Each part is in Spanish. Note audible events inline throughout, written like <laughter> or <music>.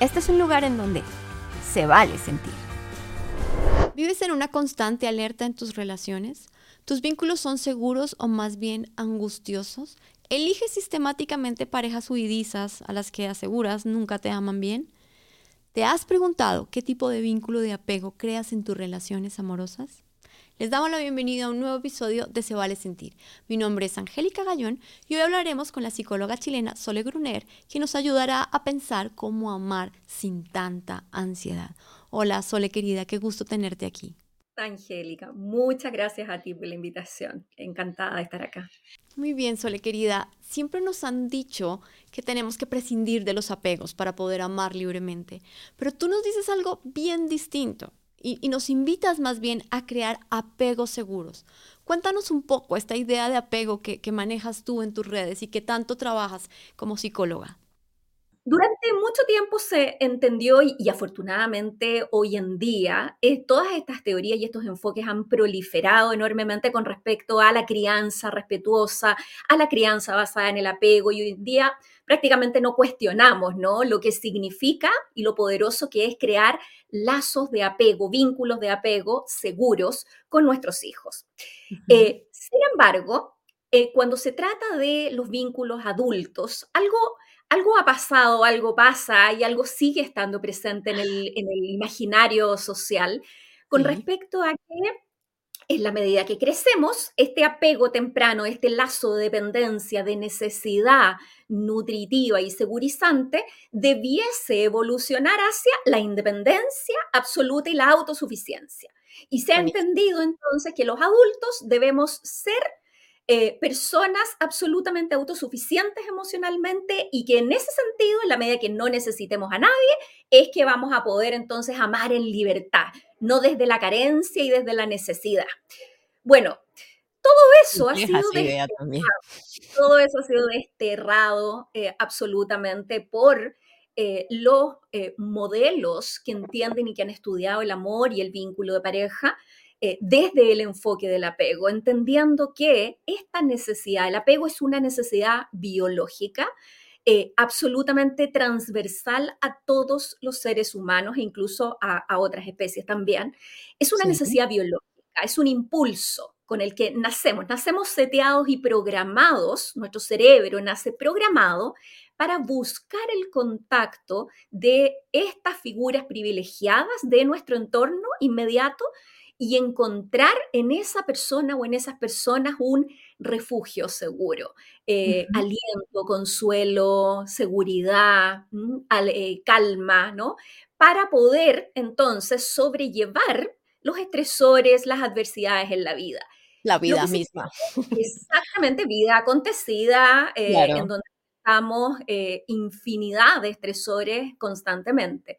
Este es un lugar en donde se vale sentir. ¿Vives en una constante alerta en tus relaciones? ¿Tus vínculos son seguros o más bien angustiosos? ¿Eliges sistemáticamente parejas huidizas a las que aseguras nunca te aman bien? ¿Te has preguntado qué tipo de vínculo de apego creas en tus relaciones amorosas? Les damos la bienvenida a un nuevo episodio de Se Vale Sentir. Mi nombre es Angélica Gallón y hoy hablaremos con la psicóloga chilena Sole Gruner, quien nos ayudará a pensar cómo amar sin tanta ansiedad. Hola Sole querida, qué gusto tenerte aquí. Angélica, muchas gracias a ti por la invitación. Encantada de estar acá. Muy bien, Sole querida. Siempre nos han dicho que tenemos que prescindir de los apegos para poder amar libremente, pero tú nos dices algo bien distinto y, nos invitas más bien a crear apegos seguros. Cuéntanos un poco esta idea de apego que, manejas tú en tus redes y que tanto trabajas como psicóloga. Durante mucho tiempo se entendió y, afortunadamente hoy en día eh, todas estas teorías y estos enfoques han proliferado enormemente con respecto a la crianza respetuosa, a la crianza basada en el apego y hoy en día prácticamente no cuestionamos ¿no? lo que significa y lo poderoso que es crear lazos de apego, vínculos de apego seguros con nuestros hijos. Eh, sin embargo, eh, cuando se trata de los vínculos adultos, algo, algo ha pasado, algo pasa y algo sigue estando presente en el, imaginario social con respecto a que en la medida que crecemos, este apego temprano, este lazo de dependencia, de necesidad nutritiva y segurizante, debiese evolucionar hacia la independencia absoluta y la autosuficiencia. Y se ha entendido entonces que los adultos debemos ser eh, personas absolutamente autosuficientes emocionalmente y que en ese sentido, en la medida que no necesitemos a nadie, es que vamos a poder entonces amar en libertad, no desde la carencia y desde la necesidad. Bueno, todo eso ha sido desterrado, todo eso ha sido desterrado eh, absolutamente por eh, los modelos que entienden y que han estudiado el amor y el vínculo de pareja eh, desde el enfoque del apego, entendiendo que esta necesidad, el apego es una necesidad biológica, eh, absolutamente transversal a todos los seres humanos e incluso a, otras especies también. Es una necesidad biológica, es un impulso con el que nacemos. Nacemos seteados y programados, nuestro cerebro nace programado para buscar el contacto de estas figuras privilegiadas de nuestro entorno inmediato y encontrar en esa persona o en esas personas un refugio seguro, eh, aliento, consuelo, seguridad, eh, calma, ¿no? Para poder entonces sobrellevar los estresores, las adversidades en la vida. La vida misma. Exactamente, vida acontecida, eh, en donde estamos infinidad de estresores constantemente.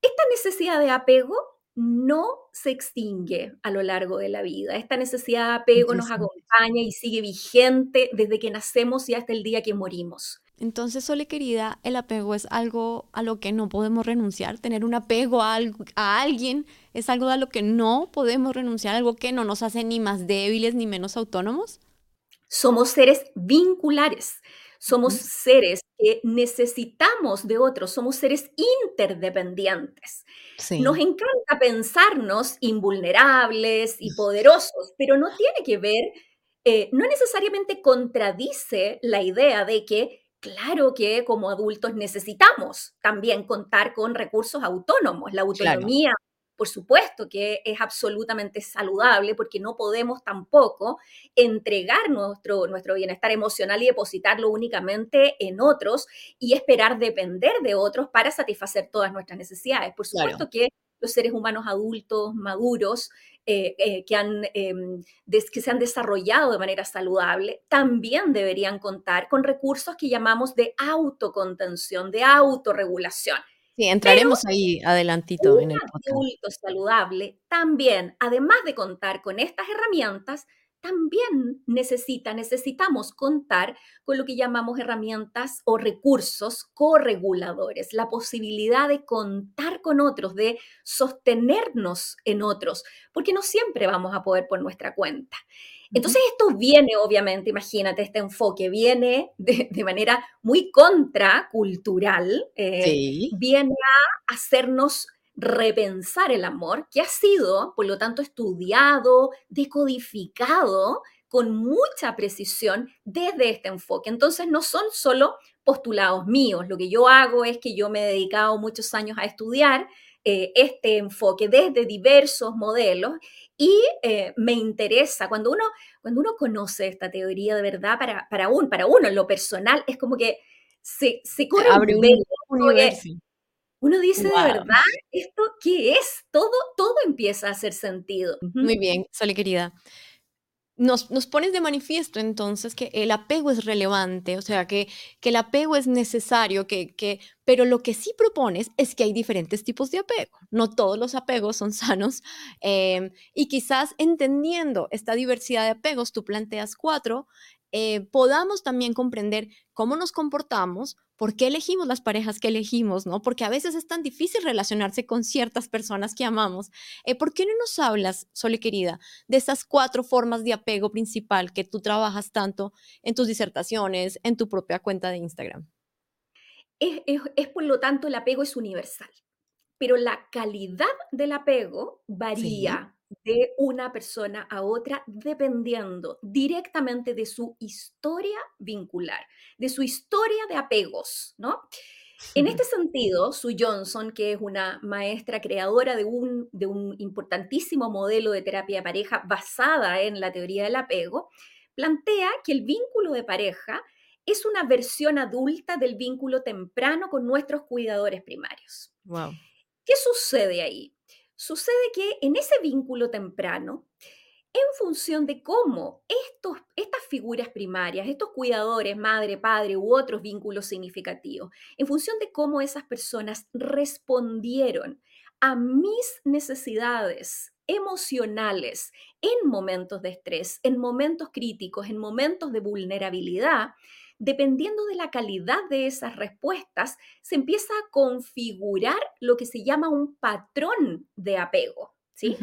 Esta necesidad de apego no se extingue a lo largo de la vida. Esta necesidad de apego nos acompaña y sigue vigente desde que nacemos y hasta el día que morimos. Entonces, Sole querida, el apego es algo a lo que no podemos renunciar. Tener un apego a, a, alguien es algo a lo que no podemos renunciar, algo que no nos hace ni más débiles ni menos autónomos. Somos seres vinculares. Somos seres que necesitamos de otros, somos seres interdependientes. Nos encanta pensarnos invulnerables y poderosos, pero no tiene que ver, eh, no necesariamente contradice la idea de que Claro que como adultos necesitamos también contar con recursos autónomos. La autonomía por supuesto que es absolutamente saludable porque no podemos tampoco entregar nuestro, nuestro bienestar emocional y depositarlo únicamente en otros y esperar depender de otros para satisfacer todas nuestras necesidades. Por supuesto que los seres humanos adultos, maduros, eh, eh, que, han, em, que se han desarrollado de manera saludable, también deberían contar con recursos que llamamos de autocontención, de autorregulación. Sí, entraremos ahí adelantito en el podcast. adulto saludable también, además de contar con estas herramientas, también necesita, necesitamos contar con lo que llamamos herramientas o recursos correguladores, la posibilidad de contar con otros, de sostenernos en otros, porque no siempre vamos a poder por nuestra cuenta. Entonces esto viene, obviamente, imagínate, este enfoque viene de, manera muy contracultural, eh, viene a hacernos repensar el amor, que ha sido, por lo tanto, estudiado, decodificado con mucha precisión desde este enfoque. Entonces, no son solo postulados míos. Lo que yo hago es que yo me he dedicado muchos años a estudiar eh, este enfoque desde diversos modelos y eh, me interesa, cuando uno, cuando uno conoce esta teoría de verdad, para, para, un, para uno en lo personal, es como que se, se corre un, universo. Uno dice de verdad, ¿esto qué es? Todo, todo empieza a hacer sentido. Muy bien, Sole querida. Nos, nos, pones de manifiesto entonces que el apego es relevante, o sea, que, que el apego es necesario, que, que, pero lo que sí propones es que hay diferentes tipos de apego. No todos los apegos son sanos em, y quizás entendiendo esta diversidad de apegos, tú planteas cuatro, eh, podamos también comprender cómo nos comportamos, por qué elegimos las parejas que elegimos, ¿no? Porque a veces es tan difícil relacionarse con ciertas personas que amamos. Eh, ¿Por qué no nos hablas, Sole querida, de esas cuatro formas de apego principal que tú trabajas tanto en tus disertaciones, en tu propia cuenta de Instagram? Es, por lo tanto, el apego es universal, pero la calidad del apego varía de una persona a otra dependiendo directamente de su historia vincular, de su historia de apegos, ¿no? En este sentido, Sue Johnson, que es una maestra creadora de un, de un importantísimo modelo de terapia de pareja basada en la teoría del apego, plantea que el vínculo de pareja es una versión adulta del vínculo temprano con nuestros cuidadores primarios. Wow. ¿Qué sucede ahí? Sucede que en ese vínculo temprano, en función de cómo estos, estas figuras primarias, estos cuidadores, madre, padre u otros vínculos significativos, en función de cómo esas personas respondieron a mis necesidades emocionales en momentos de estrés, en momentos críticos, en momentos de vulnerabilidad, dependiendo de la calidad de esas respuestas, se empieza a configurar lo que se llama un patrón de apego. ¿sí?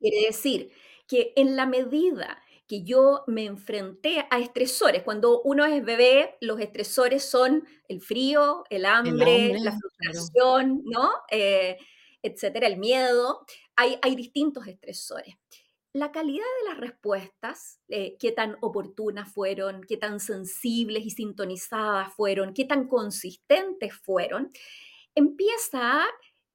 Quiere decir que en la medida que yo me enfrenté a estresores. Cuando uno es bebé, los estresores son el frío, el hambre, la frustración, ¿no? Eh, etcétera, el miedo. Hay, hay distintos estresores la calidad de las respuestas, eh, qué tan oportunas fueron, qué tan sensibles y sintonizadas fueron, qué tan consistentes fueron, empieza a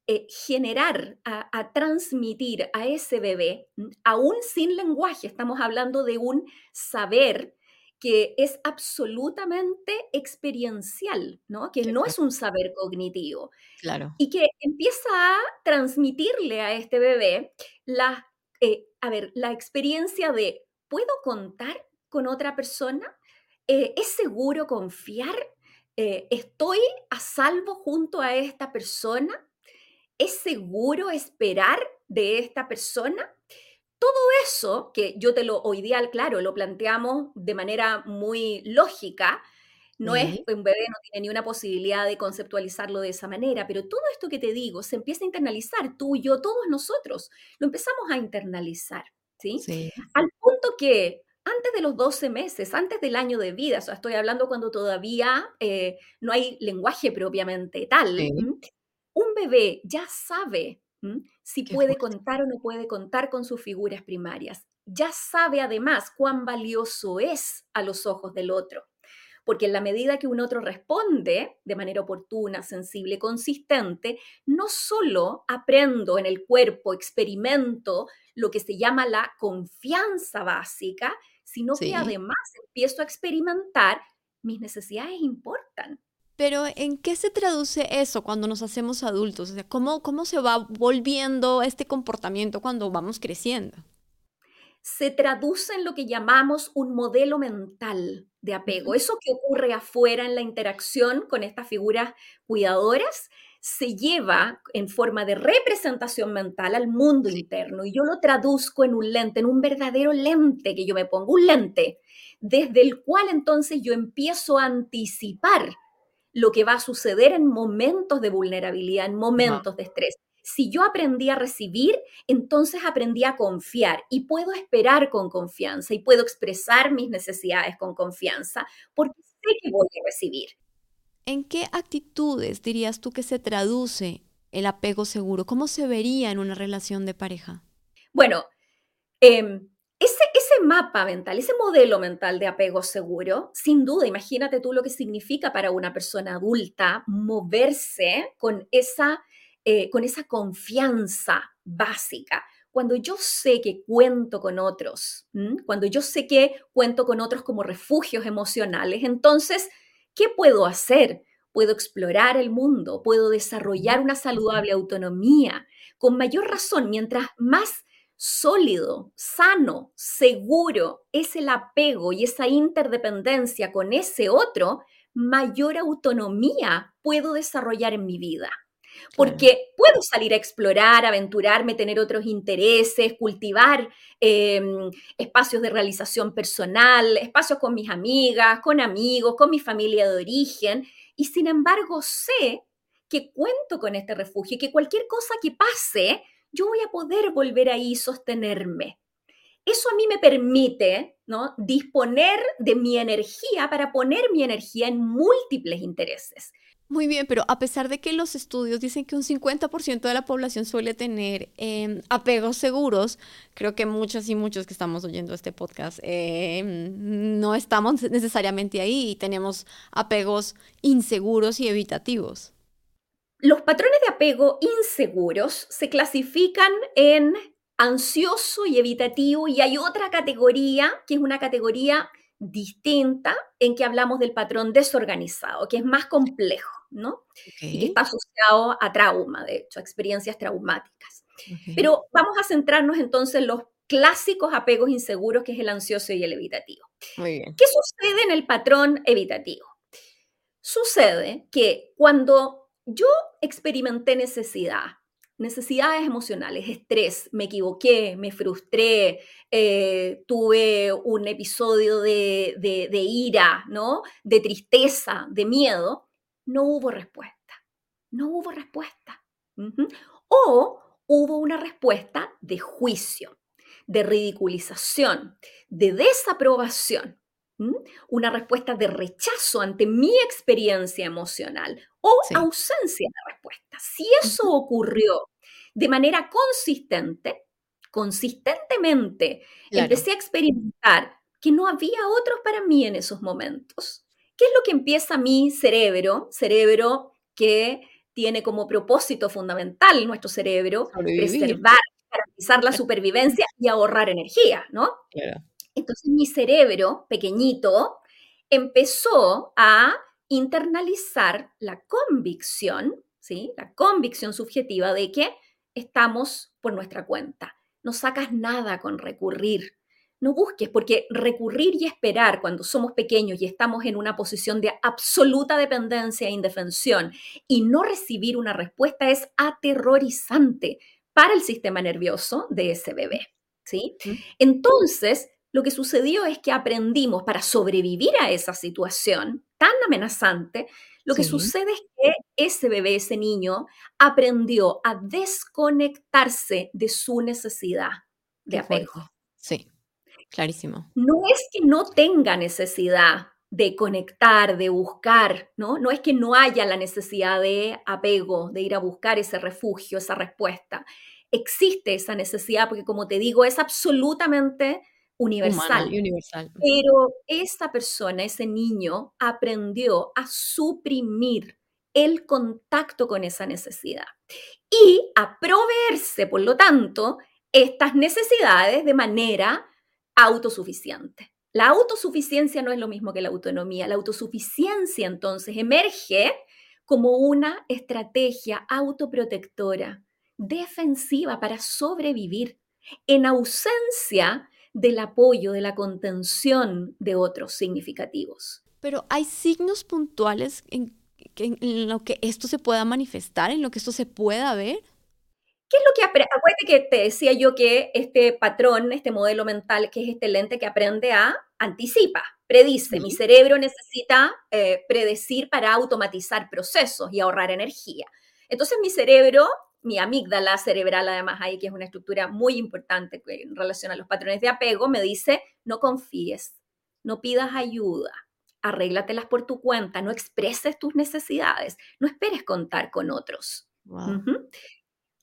eh, generar, a, transmitir a ese bebé, aún sin lenguaje, estamos hablando de un saber que es absolutamente experiencial, ¿no? Que no es un saber cognitivo. Claro. Y que empieza a transmitirle a este bebé las eh, a ver, la experiencia de, ¿puedo contar con otra persona? Eh, ¿Es seguro confiar? Eh, ¿Estoy a salvo junto a esta persona? ¿Es seguro esperar de esta persona? Todo eso, que yo te lo hoy día, claro, lo planteamos de manera muy lógica, no es, un bebé no tiene ni una posibilidad de conceptualizarlo de esa manera, pero todo esto que te digo se empieza a internalizar, tú y yo, todos nosotros, lo empezamos a internalizar, ¿sí? Al punto que antes de los 12 meses, antes del año de vida, o sea, estoy hablando cuando todavía eh, no hay lenguaje propiamente tal, un bebé ya sabe si puede contar o no puede contar con sus figuras primarias. Ya sabe además cuán valioso es a los ojos del otro porque en la medida que un otro responde de manera oportuna, sensible, consistente, no solo aprendo en el cuerpo, experimento lo que se llama la confianza básica, sino que además empiezo a experimentar mis necesidades importan. Pero ¿en qué se traduce eso cuando nos hacemos adultos? O sea, ¿cómo, cómo se va volviendo este comportamiento cuando vamos creciendo? Se traduce en lo que llamamos un modelo mental de apego. Eso que ocurre afuera en la interacción con estas figuras cuidadoras se lleva en forma de representación mental al mundo interno y yo lo traduzco en un lente, en un verdadero lente que yo me pongo, un lente, desde el cual entonces yo empiezo a anticipar lo que va a suceder en momentos de vulnerabilidad, en momentos de estrés. Si yo aprendí a recibir, entonces aprendí a confiar y puedo esperar con confianza y puedo expresar mis necesidades con confianza porque sé que voy a recibir. ¿En qué actitudes dirías tú que se traduce el apego seguro? ¿Cómo se vería en una relación de pareja? Bueno, em, ese, ese, mapa mental, ese modelo mental de apego seguro, sin duda, imagínate tú lo que significa para una persona adulta moverse con esa, eh, con esa confianza básica. Cuando yo sé que cuento con otros, cuando yo sé que cuento con otros como refugios emocionales, entonces ¿Qué puedo hacer? Puedo explorar el mundo, puedo desarrollar una saludable autonomía. Con mayor razón, mientras más sólido, sano, seguro es el apego y esa interdependencia con ese otro, mayor autonomía puedo desarrollar en mi vida. Porque puedo salir a explorar, aventurarme, tener otros intereses, cultivar em, espacios de realización personal, espacios con mis amigas, con amigos, con mi familia de origen. Y sin embargo sé que cuento con este refugio y que cualquier cosa que pase, yo voy a poder volver ahí y sostenerme. Eso a mí me permite ¿no? disponer de mi energía para poner mi energía en múltiples intereses. Muy bien, pero a pesar de que los estudios dicen que un 50% de la población suele tener em, apegos seguros, creo que muchas y muchos que estamos oyendo este podcast em, no estamos necesariamente ahí y tenemos apegos inseguros y evitativos. Los patrones de apego inseguros se clasifican en ansioso y evitativo y hay otra categoría que es una categoría distinta en que hablamos del patrón desorganizado, que es más complejo. ¿no? Y que está asociado a trauma, de hecho, a experiencias traumáticas. Pero vamos a centrarnos entonces en los clásicos apegos inseguros, que es el ansioso y el evitativo. ¿Qué sucede en el patrón evitativo? Sucede que cuando yo experimenté necesidad, necesidades emocionales, estrés, me equivoqué, me frustré, eh, tuve un episodio de, de, ira, ¿no? De tristeza, de miedo, no hubo respuesta. No hubo respuesta. O hubo una respuesta de juicio, de ridiculización, de desaprobación. Una respuesta de rechazo ante mi experiencia emocional o ausencia de respuesta. Si eso ocurrió de manera consistente, consistentemente, empecé a experimentar que no había otros para mí en esos momentos, ¿Qué es lo que empieza mi cerebro? Cerebro que tiene como propósito fundamental nuestro cerebro preservar, garantizar la supervivencia y ahorrar energía, ¿no? Entonces mi cerebro pequeñito empezó a internalizar la convicción, ¿sí? La convicción subjetiva de que estamos por nuestra cuenta. No sacas nada con recurrir no busques, porque recurrir y esperar cuando somos pequeños y estamos en una posición de absoluta dependencia e indefensión y no recibir una respuesta es aterrorizante para el sistema nervioso de ese bebé. ¿sí? Entonces, lo que sucedió es que aprendimos para sobrevivir a esa situación tan amenazante, lo que sucede es que ese bebé, ese niño, aprendió a desconectarse de su necesidad de apego. Sí. Clarísimo. No es que no tenga necesidad de conectar, de buscar, ¿no? No es que no haya la necesidad de apego, de ir a buscar ese refugio, esa respuesta. Existe esa necesidad porque, como te digo, es absolutamente universal. universal. Pero esa persona, ese niño, aprendió a suprimir el contacto con esa necesidad y a proveerse, por lo tanto, estas necesidades de manera autosuficiente. La autosuficiencia no es lo mismo que la autonomía. La autosuficiencia entonces emerge como una estrategia autoprotectora, defensiva para sobrevivir, en ausencia del apoyo, de la contención de otros significativos. Pero hay signos puntuales en, en lo que esto se pueda manifestar, en lo que esto se pueda ver. ¿Qué es lo que aprende? Acuérdate que te decía yo que este patrón, este modelo mental, que es este lente que aprende a anticipa, predice. Mi cerebro necesita eh, predecir para automatizar procesos y ahorrar energía. Entonces mi cerebro, mi amígdala cerebral además ahí, que es una estructura muy importante en relación a los patrones de apego, me dice, no confíes, no pidas ayuda, arréglatelas por tu cuenta, no expreses tus necesidades, no esperes contar con otros.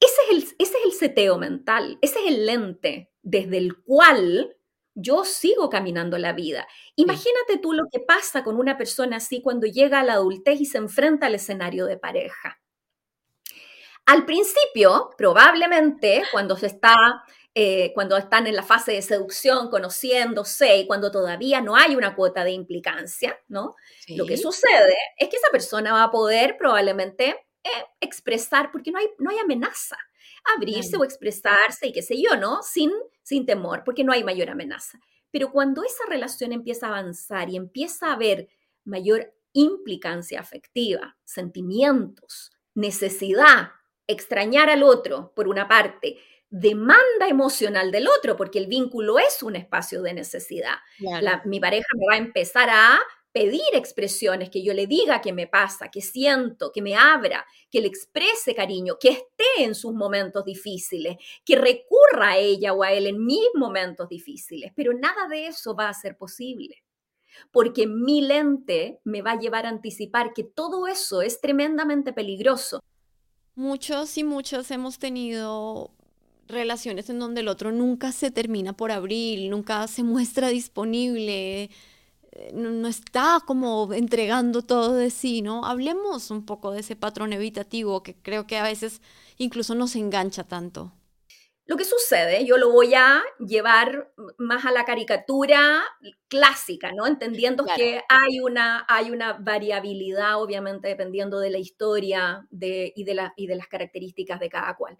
Ese es, el, ese es el seteo mental, ese es el lente desde el cual yo sigo caminando la vida. Imagínate tú lo que pasa con una persona así cuando llega a la adultez y se enfrenta al escenario de pareja. Al principio, probablemente, cuando se está, eh, cuando están en la fase de seducción, conociéndose, y cuando todavía no hay una cuota de implicancia, ¿no? Lo que sucede es que esa persona va a poder probablemente eh, expresar, porque no hay, no hay amenaza, abrirse o expresarse y qué sé yo, ¿no? Sin, sin temor, porque no hay mayor amenaza. Pero cuando esa relación empieza a avanzar y empieza a haber mayor implicancia afectiva, sentimientos, necesidad, extrañar al otro, por una parte, demanda emocional del otro, porque el vínculo es un espacio de necesidad. mi pareja me va a empezar a pedir expresiones, que yo le diga qué me pasa, que siento, que me abra, que le exprese cariño, que esté en sus momentos difíciles, que recurra a ella o a él en mis momentos difíciles. Pero nada de eso va a ser posible, porque mi lente me va a llevar a anticipar que todo eso es tremendamente peligroso. Muchos y muchos hemos tenido relaciones en donde el otro nunca se termina por abrir, nunca se <laughs> muestra disponible, no, está como entregando todo de sí, ¿no? Hablemos un poco de ese patrón evitativo que creo que a veces incluso nos engancha tanto. Lo que sucede, yo lo voy a llevar más a la caricatura clásica, ¿no? Entendiendo que hay una, hay una variabilidad, obviamente, dependiendo de la historia de, y, de y de las características de cada cual.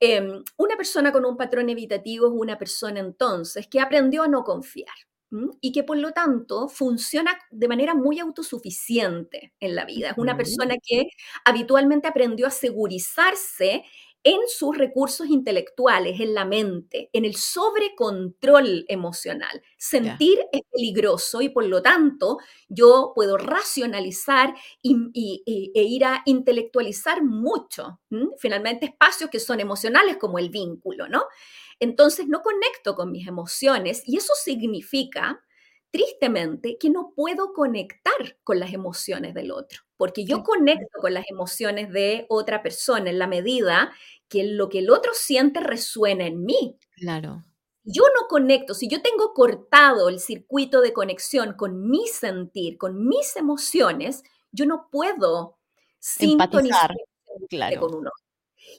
Em, una persona con un patrón evitativo es una persona entonces que aprendió a no confiar y que por lo tanto funciona de manera muy autosuficiente en la vida. Es una persona que habitualmente aprendió a segurizarse en sus recursos intelectuales, en la mente, en el sobrecontrol emocional. Sentir es peligroso y por lo tanto yo puedo racionalizar y, e ir a intelectualizar mucho. Finalmente espacios que son emocionales como el vínculo, ¿no? Entonces no conecto con mis emociones y eso significa, tristemente, que no puedo conectar con las emociones del otro, porque yo conecto con las emociones de otra persona en la medida que lo que el otro siente resuena en mí. Claro. Yo no conecto, si yo tengo cortado el circuito de conexión con mi sentir, con mis emociones, yo no puedo sintonizar claro. con uno.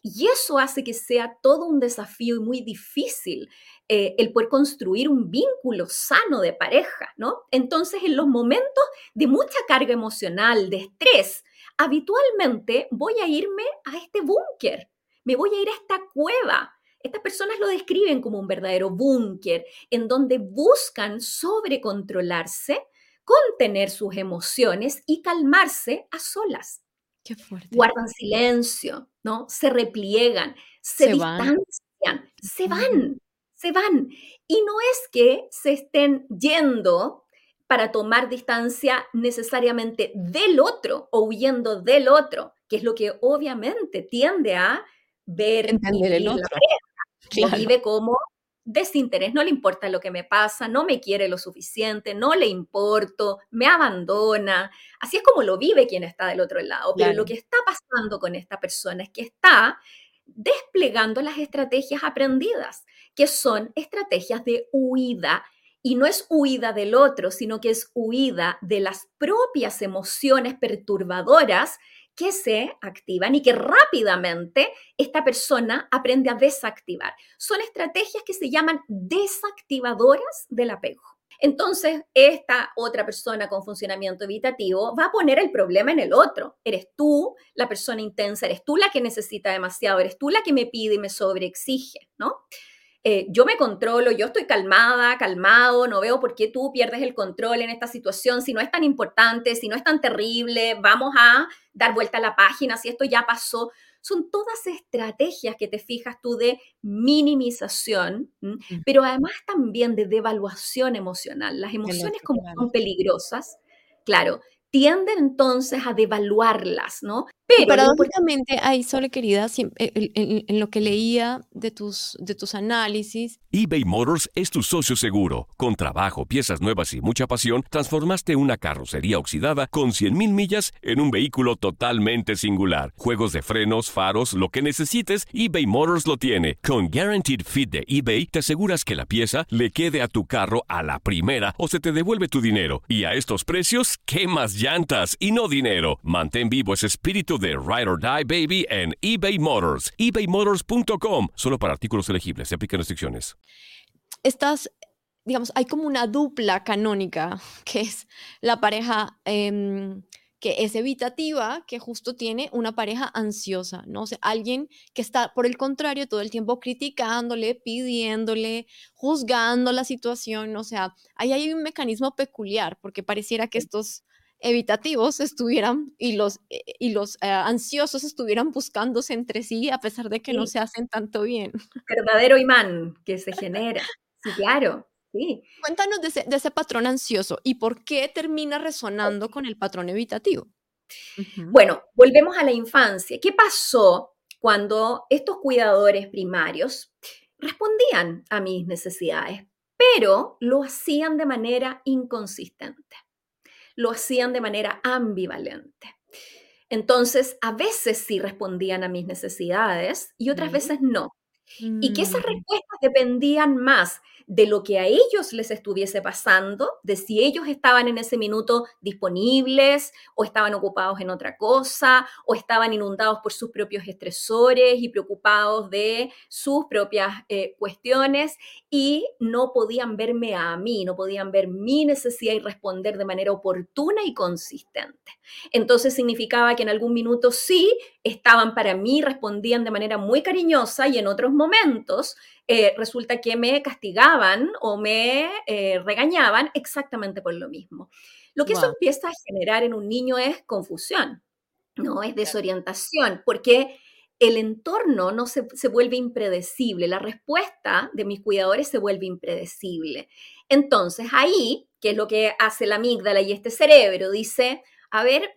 Y eso hace que sea todo un desafío y muy difícil eh, el poder construir un vínculo sano de pareja, ¿no? Entonces, en los momentos de mucha carga emocional, de estrés, habitualmente voy a irme a este búnker, me voy a ir a esta cueva. Estas personas lo describen como un verdadero búnker, en donde buscan sobrecontrolarse, contener sus emociones y calmarse a solas. Guardan silencio, ¿no? Se repliegan, se, distancian, se van, se van. Y no es que se estén yendo para tomar distancia necesariamente del otro o huyendo del otro, que es lo que obviamente tiende a ver Entender el otro. Vive como desinterés, no le importa lo que me pasa, no me quiere lo suficiente, no le importo, me abandona. Así es como lo vive quien está del otro lado. Pero lo que está pasando con esta persona es que está desplegando las estrategias aprendidas, que son estrategias de huida. Y no es huida del otro, sino que es huida de las propias emociones perturbadoras que se activan y que rápidamente esta persona aprende a desactivar. Son estrategias que se llaman desactivadoras del apego. Entonces, esta otra persona con funcionamiento evitativo va a poner el problema en el otro. Eres tú la persona intensa, eres tú la que necesita demasiado, eres tú la que me pide y me sobreexige, ¿no? Eh, yo me controlo, yo estoy calmada, calmado, no veo por qué tú pierdes el control en esta situación, si no es tan importante, si no es tan terrible, vamos a dar vuelta a la página, si esto ya pasó. Son todas estrategias que te fijas tú de minimización, pero además también de devaluación emocional. Las emociones como son peligrosas, claro, tienden entonces a devaluarlas, ¿no? Pero paradójicamente, ahí solo querida, en, lo que leía de tus, de tus análisis. eBay Motors es tu socio seguro. Con trabajo, piezas nuevas y mucha pasión, transformaste una carrocería oxidada con 100.000 millas en un vehículo totalmente singular. Juegos de frenos, faros, lo que necesites, eBay Motors lo tiene. Con Guaranteed Fit de eBay, te aseguras que la pieza le quede a tu carro a la primera o se te devuelve tu dinero. Y a estos precios, ¿qué más llantas y no dinero? Mantén vivo ese espíritu de Ride or Die Baby en eBay Motors. ebaymotors.com. Solo para artículos elegibles. Se aplican restricciones. Estas, digamos, hay como una dupla canónica, que es la pareja... Em, que es evitativa, que justo tiene una pareja ansiosa, ¿no? O sea, alguien que está, por el contrario, todo el tiempo criticándole, pidiéndole, juzgando la situación, o sea, ahí hay un mecanismo peculiar, porque pareciera que estos evitativos estuvieran y los, eh, y los eh, ansiosos estuvieran buscándose entre sí a pesar de que no se hacen tanto bien. <laughs> Verdadero imán que se genera. Sí, claro. Sí. Cuéntanos de ese, patrón ansioso y por qué termina resonando con el patrón evitativo. Bueno, volvemos a la infancia. ¿Qué pasó cuando estos cuidadores primarios respondían a mis necesidades, pero lo hacían de manera inconsistente? Lo hacían de manera ambivalente. Entonces, a veces sí respondían a mis necesidades y otras veces no. Y que esas mm. respuestas dependían más de lo que a ellos les estuviese pasando, de si ellos estaban en ese minuto disponibles o estaban ocupados en otra cosa o estaban inundados por sus propios estresores y preocupados de sus propias eh, cuestiones y no podían verme a mí, no podían ver mi necesidad y responder de manera oportuna y consistente. Entonces significaba que en algún minuto sí estaban para mí, respondían de manera muy cariñosa y en otros momentos eh, resulta que me castigaban o me eh, regañaban exactamente por lo mismo. Lo que eso empieza a generar en un niño es confusión, ¿no? Es desorientación, porque el entorno no se, se, vuelve impredecible, la respuesta de mis cuidadores se vuelve impredecible. Entonces ahí, ¿qué es lo que hace la amígdala y este cerebro? Dice, a ver,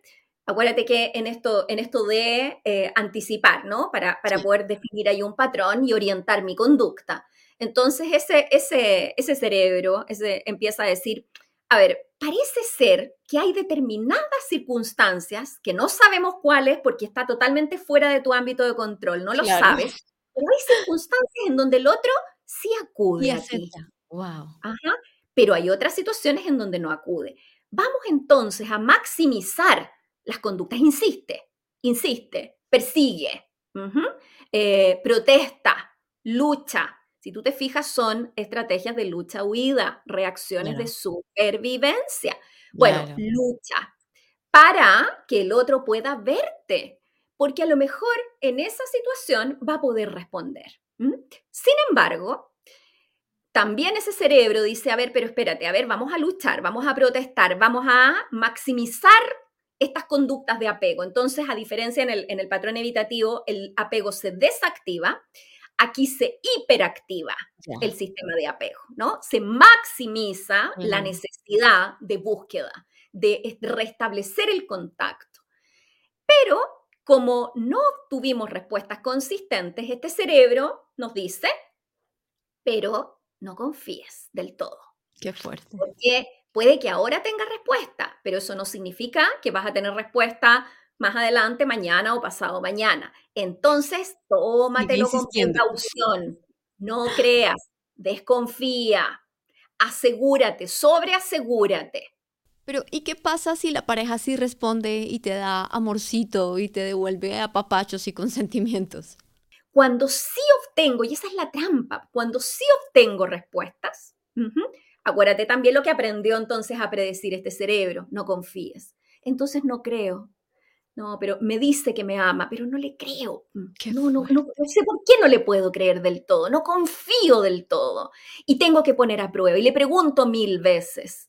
Acuérdate que en esto, en esto de eh, anticipar, ¿no? Para, para poder definir ahí un patrón y orientar mi conducta. Entonces ese, ese, ese cerebro ese, empieza a decir, a ver, parece ser que hay determinadas circunstancias que no sabemos cuáles porque está totalmente fuera de tu ámbito de control, no lo sabes, pero hay circunstancias en donde el otro sí acude y a ti. Wow. Ajá, pero hay otras situaciones en donde no acude. Vamos entonces a maximizar las conductas. Insiste, insiste, persigue, eh, protesta, lucha. Si tú te fijas, son estrategias de lucha-huida, reacciones de supervivencia. Bueno, lucha para que el otro pueda verte, porque a lo mejor en esa situación va a poder responder. Sin embargo, también ese cerebro dice, a ver, pero espérate, a ver, vamos a luchar, vamos a protestar, vamos a maximizar estas conductas de apego. Entonces, a diferencia en el, patrón evitativo, el apego se desactiva, aquí se hiperactiva el sistema de apego, ¿no? Se maximiza la necesidad de búsqueda, de restablecer el contacto. Pero como no tuvimos respuestas consistentes, este cerebro nos dice, pero no confíes del todo. Qué fuerte. Porque Puede que ahora tenga respuesta, pero eso no significa que vas a tener respuesta más adelante, mañana o pasado mañana. Entonces, tómatelo con precaución. No creas, desconfía, asegúrate, sobreasegúrate. Pero, ¿y qué pasa si la pareja sí responde y te da amorcito y te devuelve a papachos y consentimientos? Cuando sí obtengo, y esa es la trampa, cuando sí obtengo respuestas, Acuérdate también lo que aprendió entonces a predecir este cerebro, no confíes. Entonces no creo. No, pero me dice que me ama, pero no le creo. No, no, no, no, sé por qué no le puedo creer del todo, no confío del todo. Y tengo que poner a prueba y le pregunto mil veces.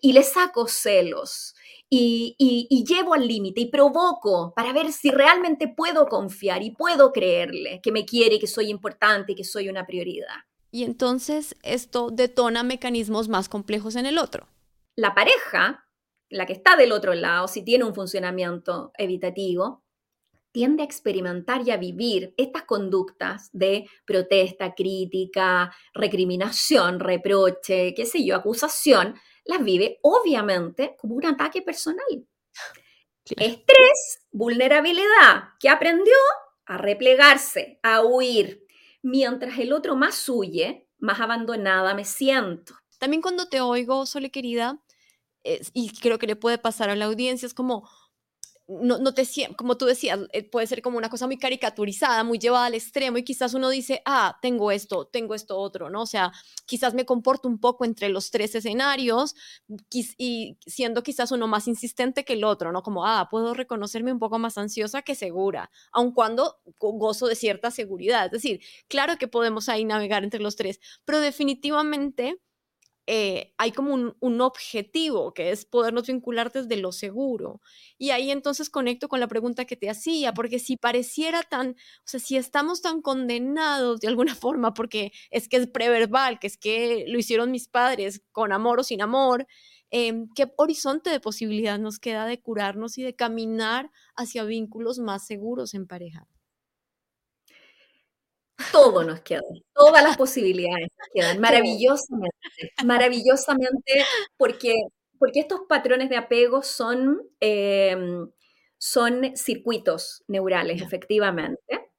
Y le saco celos y, y llevo al límite y provoco para ver si realmente puedo confiar y puedo creerle que me quiere, que soy importante, que soy una prioridad. Y entonces esto detona mecanismos más complejos en el otro. La pareja, la que está del otro lado, si tiene un funcionamiento evitativo, tiende a experimentar y a vivir estas conductas de protesta, crítica, recriminación, reproche, qué sé yo, acusación, las vive obviamente como un ataque personal. Estrés, vulnerabilidad, que aprendió a replegarse, a huir, mientras el otro más huye, más abandonada me siento. También cuando te oigo, Sole querida, y creo que le puede pasar a la audiencia, es como, no, no te como tú decías, eh, puede ser como una cosa muy caricaturizada, muy llevada al extremo y quizás uno dice, ah, tengo esto, tengo esto otro, ¿no? O sea, quizás me comporto un poco entre los tres escenarios y siendo quizás uno más insistente que el otro, ¿no? Como, ah, puedo reconocerme un poco más ansiosa que segura, aun cuando gozo de cierta seguridad. Es decir, claro que podemos ahí navegar entre los tres, pero definitivamente eh, hay como un, objetivo que es podernos vincular desde lo seguro. Y ahí entonces conecto con la pregunta que te hacía, porque si pareciera tan, o sea, si estamos tan condenados de alguna <laughs> forma, porque es que es preverbal, que es que lo hicieron mis padres con amor o sin amor, em, ¿qué horizonte de posibilidad nos queda de curarnos y de caminar hacia vínculos más seguros en pareja? Todo nos queda, todas las posibilidades nos quedan, maravillosamente, maravillosamente, porque, porque estos patrones de apego son, em, son circuitos neurales, efectivamente,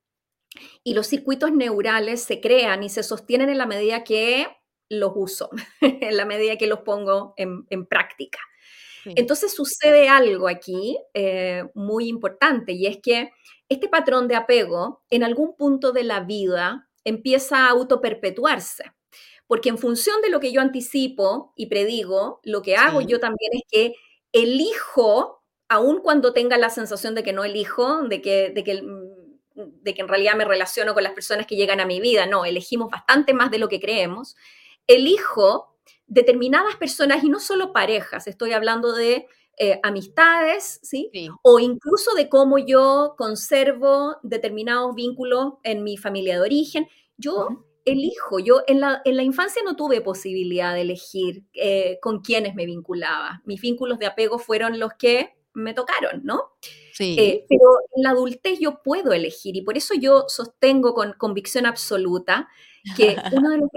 y los circuitos neurales se crean y se sostienen en la medida que los uso, <laughs> en la medida que los pongo en, práctica. Entonces sucede algo aquí eh, muy importante y es que este patrón de apego en algún punto de la vida empieza a autoperpetuarse. Porque en función de lo que yo anticipo y predigo, lo que hago yo también es que elijo, aun cuando tenga la sensación de que no elijo, de que, de que, de que en realidad me relaciono con las personas que llegan a mi vida, no, elegimos bastante más de lo que creemos, elijo determinadas personas y no solo parejas, estoy hablando de eh, amistades, ¿sí? O incluso de cómo yo conservo determinados vínculos en mi familia de origen. Yo elijo, yo en la, en la, infancia no tuve posibilidad de elegir eh, con quiénes me vinculaba. Mis vínculos de apego fueron los que me tocaron, ¿no? Sí. Eh, pero en la adultez yo puedo elegir y por eso yo sostengo con convicción absoluta que <laughs> uno de los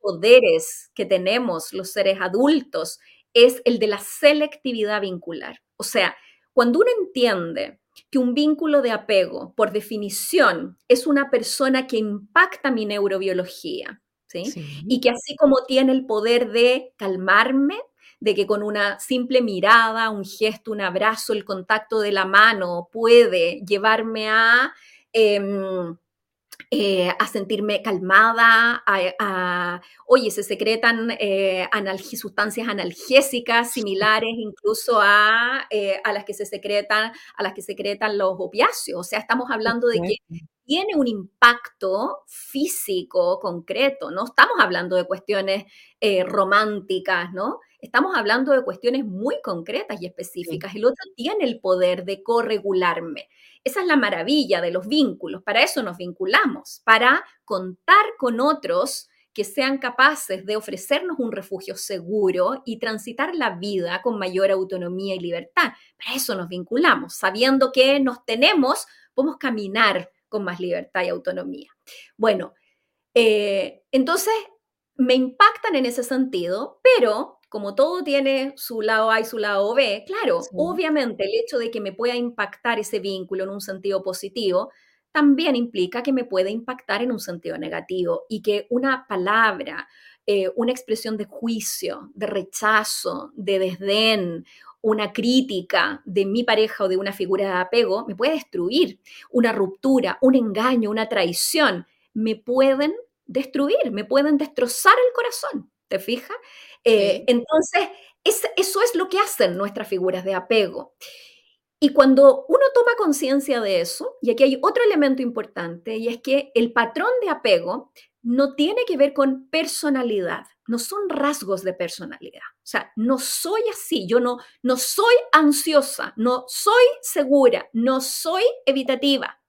poderes que tenemos los seres adultos es el de la selectividad vincular. O sea, cuando uno entiende que un vínculo de apego, por definición, es una persona que impacta mi neurobiología, ¿sí? Y que así como tiene el poder de calmarme, de que con una simple mirada, un gesto, un abrazo, el contacto de la mano puede llevarme a... Em, eh, a sentirme calmada, a, oye, se secretan eh, sustancias analgésicas similares incluso a, eh, a, las que se secretan, a las que secretan los opiáceos. O sea, estamos hablando de que tiene un impacto físico concreto, no estamos hablando de cuestiones románticas, ¿no? Estamos hablando de cuestiones muy concretas y específicas. El otro tiene el poder de corregularme. Esa es la maravilla de los vínculos. Para eso nos vinculamos, para contar con otros que sean capaces de ofrecernos un refugio seguro y transitar la vida con mayor autonomía y libertad. Para eso nos vinculamos, sabiendo que nos tenemos, podemos caminar con más libertad y autonomía. Bueno, eh, entonces me impactan en ese sentido, pero como todo tiene su lado A y su lado B, claro, obviamente el hecho de que me pueda impactar ese vínculo en un sentido positivo, también implica que me puede impactar en un sentido negativo y que una palabra, eh, una expresión de juicio, de rechazo, de desdén, una crítica de mi pareja o de una figura de apego me puede destruir. Una ruptura, un engaño, una traición me pueden destruir, me pueden destrozar el corazón ¿te fijas? Eh, entonces, eso es lo que hacen nuestras figuras de apego. Y cuando uno toma conciencia de eso, y aquí hay otro elemento importante, y es que el patrón de apego no tiene que ver con personalidad, no son rasgos de personalidad. O sea, no soy así, yo no, no soy ansiosa, no soy segura, no soy evitativa.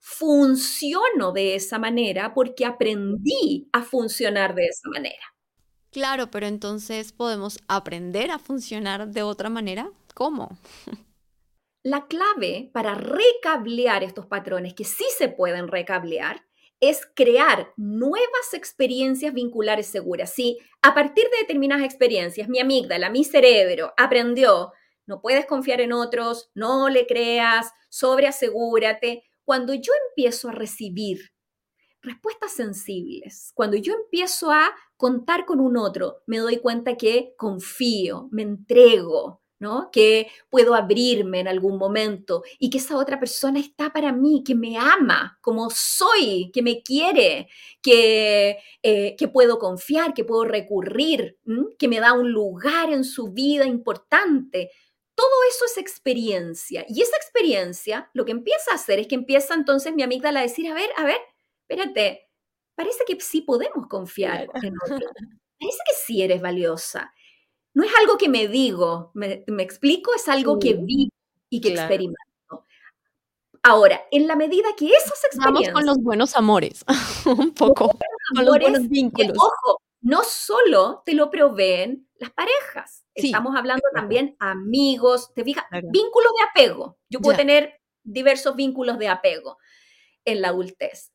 Funciono de esa manera porque aprendí a funcionar de esa manera. Claro, pero entonces podemos aprender a funcionar de otra manera. ¿Cómo? <laughs> La clave para recablear estos patrones, que sí se pueden recablear, es crear nuevas experiencias vinculares seguras. Si a partir de determinadas experiencias, mi amígdala, mi cerebro aprendió, no puedes confiar en otros, no le creas, sobreasegúrate. Cuando yo empiezo a recibir respuestas sensibles, cuando yo empiezo a contar con un otro, me doy cuenta que confío, me entrego, que puedo abrirme en algún momento y que esa otra persona está para mí, que me ama como soy, que me quiere, que, eh, que puedo confiar, que puedo recurrir, que me da un lugar en su vida importante. Todo eso es experiencia. Y esa experiencia lo que empieza a hacer es que empieza entonces mi amígdala a decir, a ver, a ver, espérate, parece que sí podemos confiar en otro. <laughs> Parece que sí eres valiosa no es algo que me digo, me, explico, es algo que vivo y que experimento. Ahora, en la medida que esas experiencias... Vamos con los buenos amores, <laughs> un poco, con los buenos vínculos. ojo, no solo te lo proveen las parejas, estamos hablando también amigos, te fijas, vínculos de apego. Yo puedo tener diversos vínculos de apego en la adultez.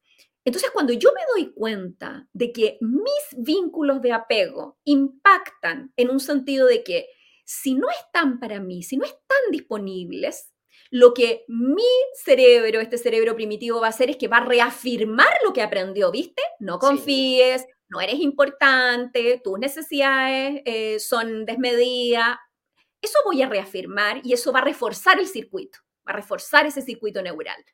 Entonces, cuando yo me doy cuenta de que mis vínculos de apego impactan en un sentido de que si no están para mí, si no están disponibles, lo que mi cerebro, este cerebro primitivo va a hacer es que va a reafirmar lo que aprendió, ¿viste? No confíes, no eres importante, tus necesidades eh, son desmedidas. Eso voy a reafirmar y eso va a reforzar el circuito, va a reforzar ese circuito neural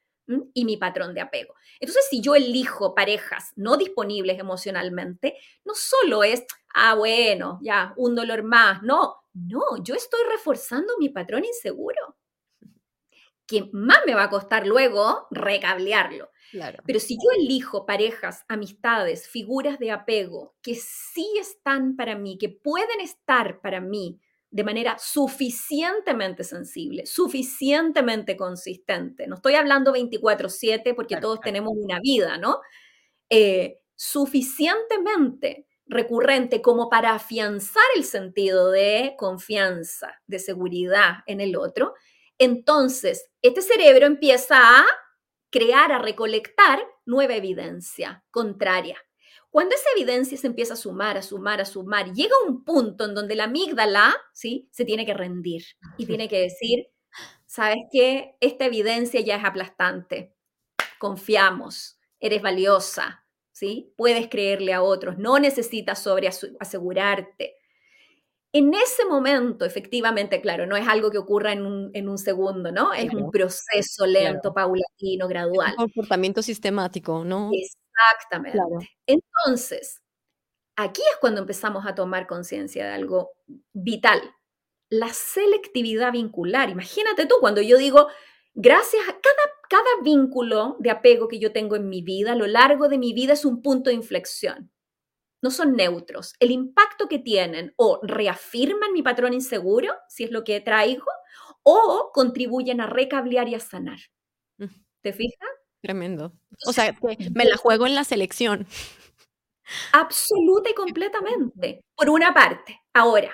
y mi patrón de apego. Entonces, si yo elijo parejas no disponibles emocionalmente, no solo es, ah, bueno, ya, un dolor más, no, no, yo estoy reforzando mi patrón inseguro, que más me va a costar luego recablearlo. Claro. Pero si yo elijo parejas, amistades, figuras de apego que sí están para mí, que pueden estar para mí, de manera suficientemente sensible, suficientemente consistente. No estoy hablando 24/7 porque todos tenemos una vida, ¿no? Eh, suficientemente recurrente como para afianzar el sentido de confianza, de seguridad en el otro, entonces este cerebro empieza a crear, a recolectar nueva evidencia contraria. Cuando esa evidencia se empieza a sumar, a sumar, a sumar, llega un punto en donde la amígdala, ¿sí? Se tiene que rendir y tiene que decir, ¿sabes qué? Esta evidencia ya es aplastante. Confiamos, eres valiosa, ¿sí? Puedes creerle a otros, no necesitas sobre asegurarte. En ese momento, efectivamente, claro, no es algo que ocurra en un, segundo, ¿no? Es un proceso lento, paulatino, gradual. un comportamiento sistemático, ¿no? Exactamente. Entonces, aquí es cuando empezamos a tomar conciencia de algo vital, la selectividad vincular. Imagínate tú, cuando yo digo, gracias a cada, cada vínculo de apego que yo tengo en mi vida, a lo largo de mi vida es un punto de inflexión. No son neutros. El impacto que tienen o reafirman mi patrón inseguro, si es lo que traigo, o contribuyen a recablear y a sanar. ¿Te fijas? Tremendo. O sea, me la juego en la selección. Absoluta y completamente. Por una parte. Ahora,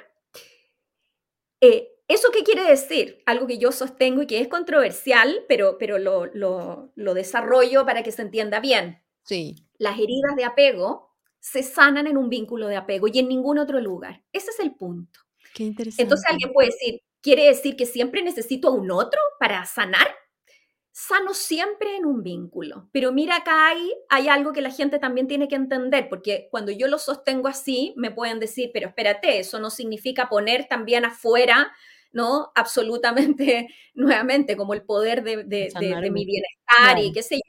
eh, ¿eso qué quiere decir? Algo que yo sostengo y que es controversial, pero, pero lo, lo desarrollo para que se entienda bien. Sí. Las heridas de apego se sanan en un vínculo de apego y en ningún otro lugar. Ese es el punto. Qué interesante. Entonces alguien puede decir, ¿quiere decir que siempre necesito a un otro para sanar? Sano siempre en un vínculo. Pero mira acá hay, hay algo que la gente también tiene que entender, porque cuando yo lo sostengo así, me pueden decir, pero espérate, eso no significa poner también afuera, ¿no? Absolutamente, <laughs> nuevamente, como el poder de, mi bienestar y qué sé yo.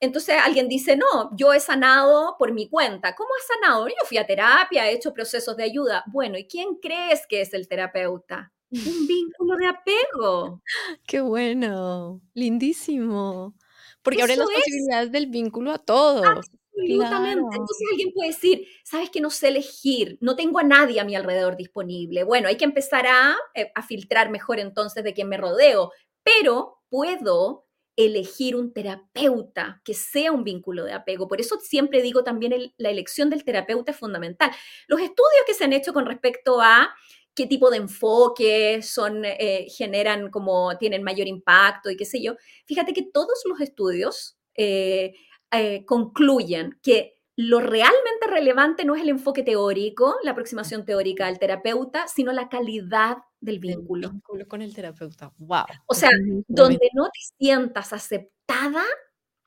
entonces alguien dice, no, yo he sanado por mi cuenta. ¿Cómo has sanado? Yo fui a terapia, he hecho procesos de ayuda. Bueno, ¿y quién crees que es el terapeuta? Un vínculo de apego. <laughs> Qué bueno, lindísimo. Porque abre las posibilidades del vínculo a todos. Absolutamente. Entonces alguien puede decir, sabes que no sé elegir, no tengo a nadie a mi alrededor disponible. Bueno, hay que empezar a, eh, a filtrar mejor entonces de quién me rodeo, pero puedo elegir un terapeuta que sea un vínculo de apego. Por eso siempre digo también la elección del terapeuta es fundamental. Los estudios que se han hecho con respecto a qué tipo de enfoque son, eh, generan como tienen mayor impacto y qué sé yo, fíjate que todos los estudios eh, eh, concluyen que lo realmente relevante no es el enfoque teórico, la aproximación teórica del terapeuta, sino la calidad del vínculo. El vínculo con el terapeuta. Wow. O sea, donde no te sientas aceptada,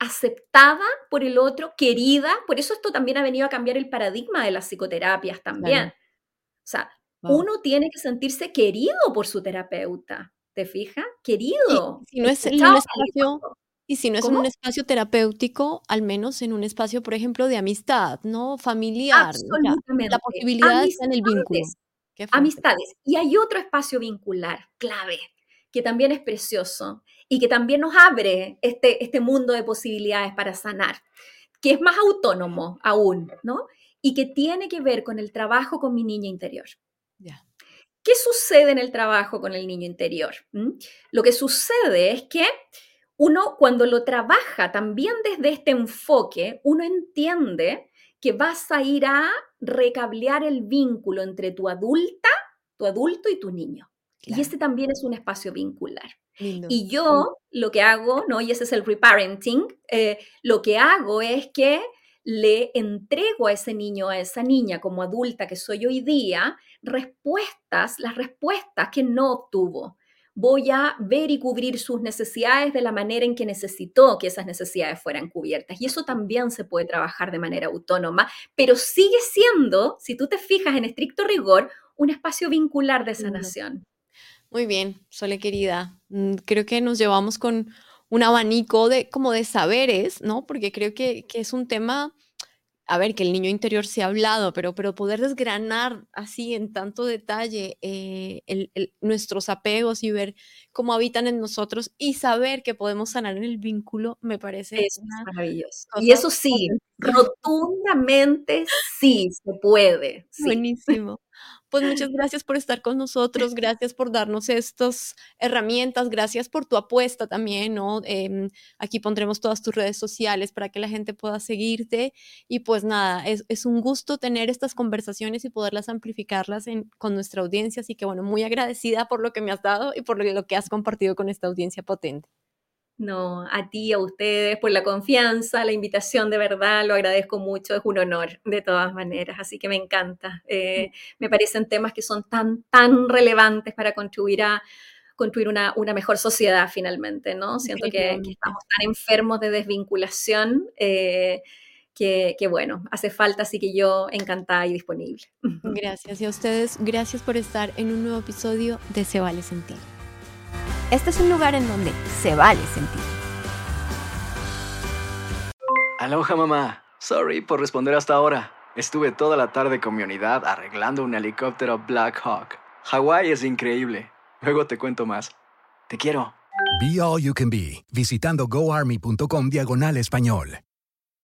aceptada por el otro, querida. Por eso esto también ha venido a cambiar el paradigma de las psicoterapias también. O sea, uno tiene que sentirse querido por su terapeuta. ¿Te fijas? Querido. si no es en un espacio, y si no es en un espacio terapéutico, al menos en un espacio, por ejemplo, de amistad, ¿no? Familiar. Absolutamente. la posibilidad está en el vínculo. Amistades. Y hay otro espacio vincular clave, que también es precioso y que también nos abre este, este mundo de posibilidades para sanar, que es más autónomo aún, ¿no? Y que tiene que ver con el trabajo con mi niña interior. ¿Qué sucede en el trabajo con el niño interior? ¿Mm? Lo que sucede es que uno cuando lo trabaja también desde este enfoque, uno entiende que vas a ir a recablear el vínculo entre tu adulta, tu adulto y tu niño. Y este también es un espacio vincular. Y yo lo que hago, ¿no? Y ese es el reparenting, eh, lo que hago es que le entrego a ese niño, a esa niña como adulta que soy hoy día, respuestas, las respuestas que no obtuvo. Voy a ver y cubrir sus necesidades de la manera en que necesitó que esas necesidades fueran cubiertas. Y eso también se puede trabajar de manera autónoma, pero sigue siendo, si tú te fijas en estricto rigor, un espacio vincular de sanación. Muy bien, Sole querida. Mm, creo que nos llevamos con un abanico de como de saberes, ¿no? Porque creo que, es un tema, a ver, que el niño interior se ha hablado, pero, pero poder desgranar así en tanto detalle eh, nuestros apegos y ver cómo habitan en nosotros y saber que podemos sanar en el vínculo, me parece maravilloso. Y eso sí, rotundamente sí se puede. Buenísimo. Pues muchas gracias por estar con nosotros, gracias por darnos estas herramientas, gracias por tu apuesta también, ¿no? Em, aquí pondremos todas tus redes sociales para que la gente pueda seguirte y pues nada, es, un gusto tener estas conversaciones y poderlas amplificarlas con nuestra audiencia, así que bueno, muy agradecida por lo que me has dado y por lo que has compartido con esta audiencia potente. No, a ti, a ustedes, por la confianza, la invitación, de verdad, lo agradezco mucho, es un honor, de todas maneras, así que me encanta. Eh, <laughs> me parecen temas que son tan, tan relevantes para contribuir a construir una, mejor sociedad finalmente, ¿no? Siento que, estamos tan enfermos de desvinculación eh, que, que, bueno, hace falta, así que yo encantada y disponible. <laughs> Gracias, y a ustedes, gracias por estar en un nuevo episodio de Se Vale Sentir. Este es un lugar en donde se vale sentir. Aloha mamá. Sorry por responder hasta ahora. Estuve toda la tarde con mi unidad arreglando un helicóptero Black Hawk. Hawái es increíble. Luego te cuento más. Te quiero. Be All You Can Be, visitando goarmy.com diagonal español.